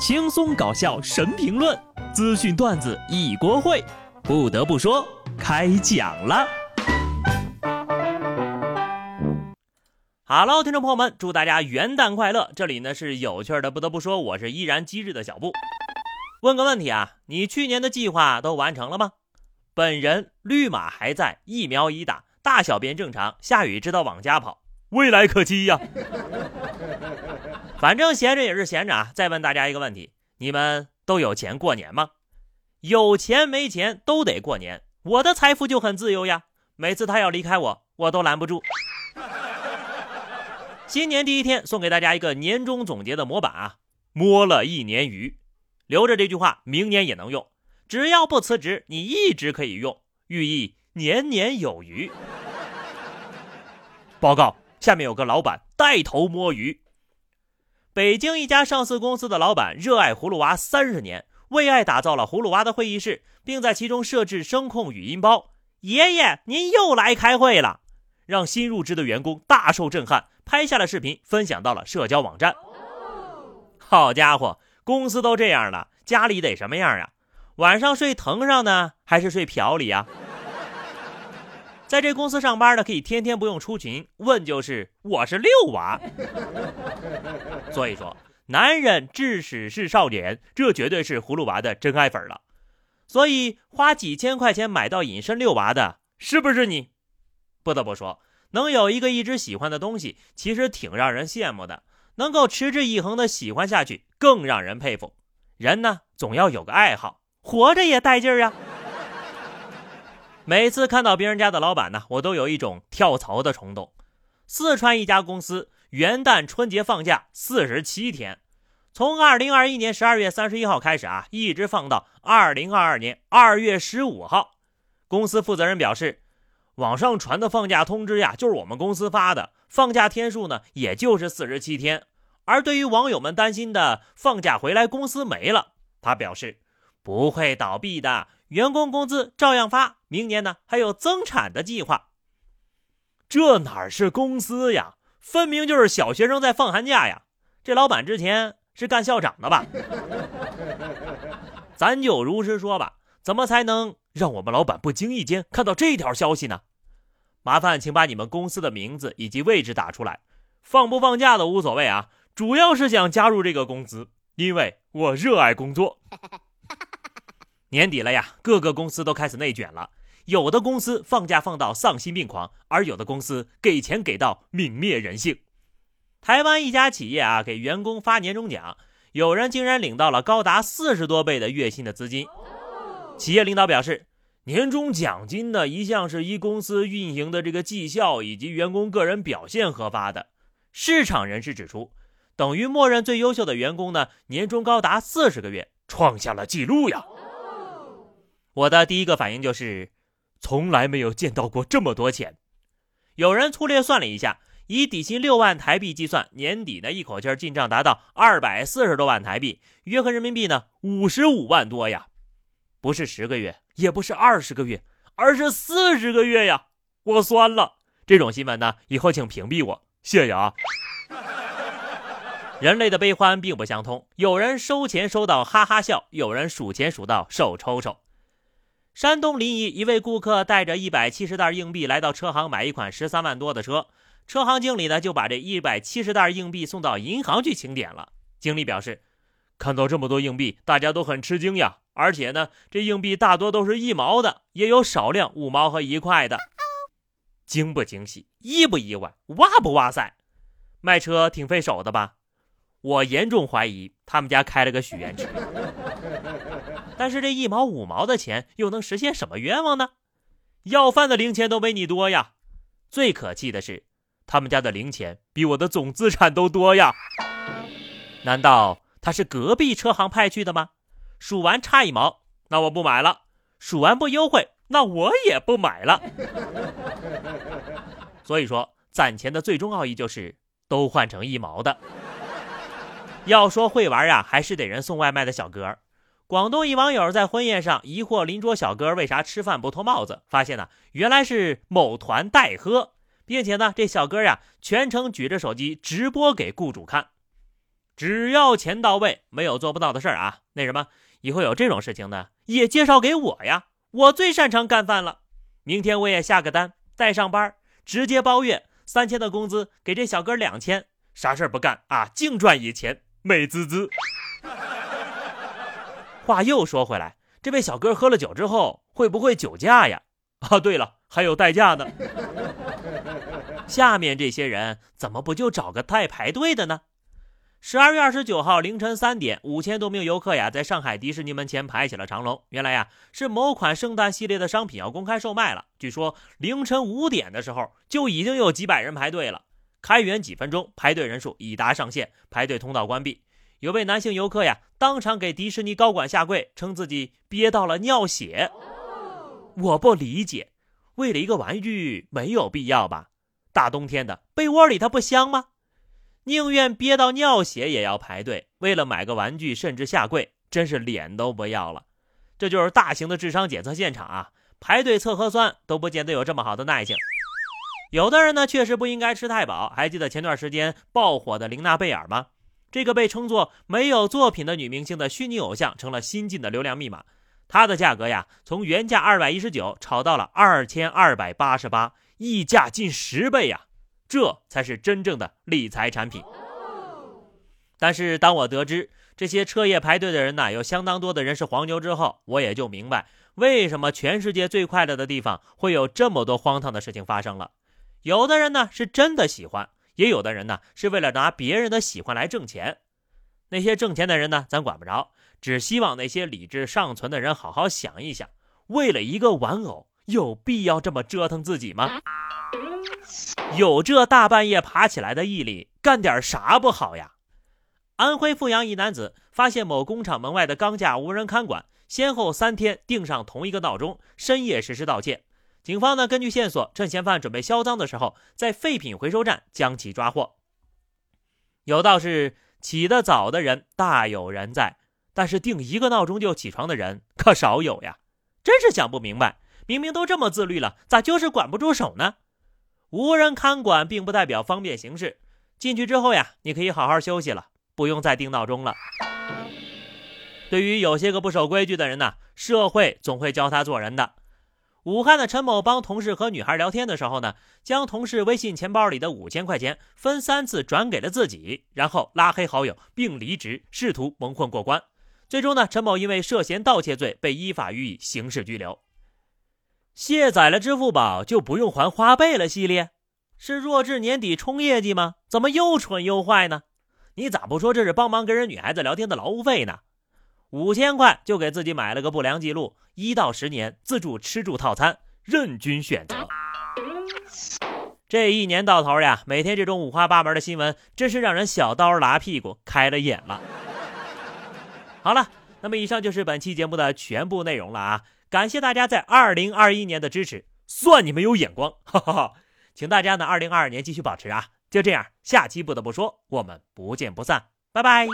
轻松搞笑神评论，资讯段子一锅烩。不得不说，开讲了。Hello，听众朋友们，祝大家元旦快乐！这里呢是有趣的。不得不说，我是依然机智的小布。问个问题啊，你去年的计划都完成了吗？本人绿码还在，疫苗已打，大小便正常，下雨知道往家跑，未来可期呀。反正闲着也是闲着啊。再问大家一个问题：你们都有钱过年吗？有钱没钱都得过年。我的财富就很自由呀，每次他要离开我，我都拦不住。新年第一天，送给大家一个年终总结的模板啊，摸了一年鱼，留着这句话，明年也能用。只要不辞职，你一直可以用，寓意年年有余。报告，下面有个老板带头摸鱼。北京一家上市公司的老板热爱葫芦娃三十年，为爱打造了葫芦娃的会议室，并在其中设置声控语音包。爷爷，您又来开会了，让新入职的员工大受震撼，拍下了视频分享到了社交网站。好家伙，公司都这样了，家里得什么样啊？晚上睡藤上呢，还是睡瓢里啊？在这公司上班的可以天天不用出勤，问就是我是六娃。所以说，男人至始是少年，这绝对是葫芦娃的真爱粉了。所以花几千块钱买到隐身六娃的，是不是你？不得不说，能有一个一直喜欢的东西，其实挺让人羡慕的。能够持之以恒的喜欢下去，更让人佩服。人呢，总要有个爱好。活着也带劲儿啊！每次看到别人家的老板呢，我都有一种跳槽的冲动。四川一家公司元旦春节放假四十七天，从二零二一年十二月三十一号开始啊，一直放到二零二二年二月十五号。公司负责人表示，网上传的放假通知呀，就是我们公司发的，放假天数呢，也就是四十七天。而对于网友们担心的放假回来公司没了，他表示。不会倒闭的，员工工资照样发。明年呢，还有增产的计划。这哪是公司呀，分明就是小学生在放寒假呀！这老板之前是干校长的吧？咱就如实说吧，怎么才能让我们老板不经意间看到这条消息呢？麻烦请把你们公司的名字以及位置打出来，放不放假都无所谓啊，主要是想加入这个公司，因为我热爱工作。年底了呀，各个公司都开始内卷了。有的公司放假放到丧心病狂，而有的公司给钱给到泯灭人性。台湾一家企业啊，给员工发年终奖，有人竟然领到了高达四十多倍的月薪的资金。企业领导表示，年终奖金呢，一向是依公司运营的这个绩效以及员工个人表现核发的。市场人士指出，等于默认最优秀的员工呢，年终高达四十个月，创下了纪录呀。我的第一个反应就是，从来没有见到过这么多钱。有人粗略算了一下，以底薪六万台币计算，年底呢一口气进账达到二百四十多万台币，约合人民币呢五十五万多呀。不是十个月，也不是二十个月，而是四十个月呀！我酸了。这种新闻呢，以后请屏蔽我，谢谢啊。人类的悲欢并不相通，有人收钱收到哈哈笑，有人数钱数到手抽抽。山东临沂一位顾客带着一百七十袋硬币来到车行买一款十三万多的车，车行经理呢就把这一百七十袋硬币送到银行去清点了。经理表示，看到这么多硬币，大家都很吃惊呀，而且呢，这硬币大多都是一毛的，也有少量五毛和一块的。惊不惊喜，意不意外，哇不哇塞？卖车挺费手的吧？我严重怀疑他们家开了个许愿池。但是这一毛五毛的钱又能实现什么愿望呢？要饭的零钱都没你多呀！最可气的是，他们家的零钱比我的总资产都多呀！难道他是隔壁车行派去的吗？数完差一毛，那我不买了；数完不优惠，那我也不买了。所以说，攒钱的最终奥义就是都换成一毛的。要说会玩呀，还是得人送外卖的小哥。广东一网友在婚宴上疑惑邻桌小哥为啥吃饭不脱帽子，发现呢原来是某团代喝，并且呢这小哥呀全程举着手机直播给雇主看。只要钱到位，没有做不到的事儿啊。那什么，以后有这种事情呢，也介绍给我呀，我最擅长干饭了。明天我也下个单，再上班，直接包月，三千的工资给这小哥两千，啥事儿不干啊，净赚一钱，美滋滋。话又说回来，这位小哥喝了酒之后会不会酒驾呀？啊，对了，还有代驾呢。下面这些人怎么不就找个代排队的呢？十二月二十九号凌晨三点，五千多名游客呀，在上海迪士尼门前排起了长龙。原来呀，是某款圣诞系列的商品要公开售卖了。据说凌晨五点的时候，就已经有几百人排队了。开园几分钟，排队人数已达上限，排队通道关闭。有位男性游客呀，当场给迪士尼高管下跪，称自己憋到了尿血。我不理解，为了一个玩具，没有必要吧？大冬天的，被窝里它不香吗？宁愿憋到尿血也要排队，为了买个玩具甚至下跪，真是脸都不要了。这就是大型的智商检测现场啊！排队测核酸都不见得有这么好的耐性。有的人呢，确实不应该吃太饱。还记得前段时间爆火的玲娜贝尔吗？这个被称作没有作品的女明星的虚拟偶像，成了新晋的流量密码。它的价格呀，从原价二百一十九炒到了二千二百八十八，溢价近十倍呀！这才是真正的理财产品。但是当我得知这些彻夜排队的人呢，有相当多的人是黄牛之后，我也就明白为什么全世界最快乐的地方会有这么多荒唐的事情发生了。有的人呢是真的喜欢，也有的人呢是为了拿别人的喜欢来挣钱。那些挣钱的人呢，咱管不着，只希望那些理智尚存的人好好想一想：为了一个玩偶，有必要这么折腾自己吗？有这大半夜爬起来的毅力，干点啥不好呀？安徽阜阳一男子发现某工厂门外的钢架无人看管，先后三天定上同一个闹钟，深夜实施盗窃。警方呢，根据线索，趁嫌犯准备销赃的时候，在废品回收站将其抓获。有道是起得早的人大有人在，但是定一个闹钟就起床的人可少有呀！真是想不明白，明明都这么自律了，咋就是管不住手呢？无人看管并不代表方便行事，进去之后呀，你可以好好休息了，不用再定闹钟了。对于有些个不守规矩的人呢，社会总会教他做人的。武汉的陈某帮同事和女孩聊天的时候呢，将同事微信钱包里的五千块钱分三次转给了自己，然后拉黑好友并离职，试图蒙混过关。最终呢，陈某因为涉嫌盗窃罪被依法予以刑事拘留。卸载了支付宝就不用还花呗了？系列是弱智年底冲业绩吗？怎么又蠢又坏呢？你咋不说这是帮忙跟人女孩子聊天的劳务费呢？五千块就给自己买了个不良记录，一到十年自助吃住套餐任君选择。这一年到头呀，每天这种五花八门的新闻，真是让人小刀拉屁股，开了眼了。好了，那么以上就是本期节目的全部内容了啊。感谢大家在二零二一年的支持，算你们有眼光，哈哈哈！请大家呢，二零二二年继续保持啊！就这样，下期不得不说，我们不见不散，拜拜。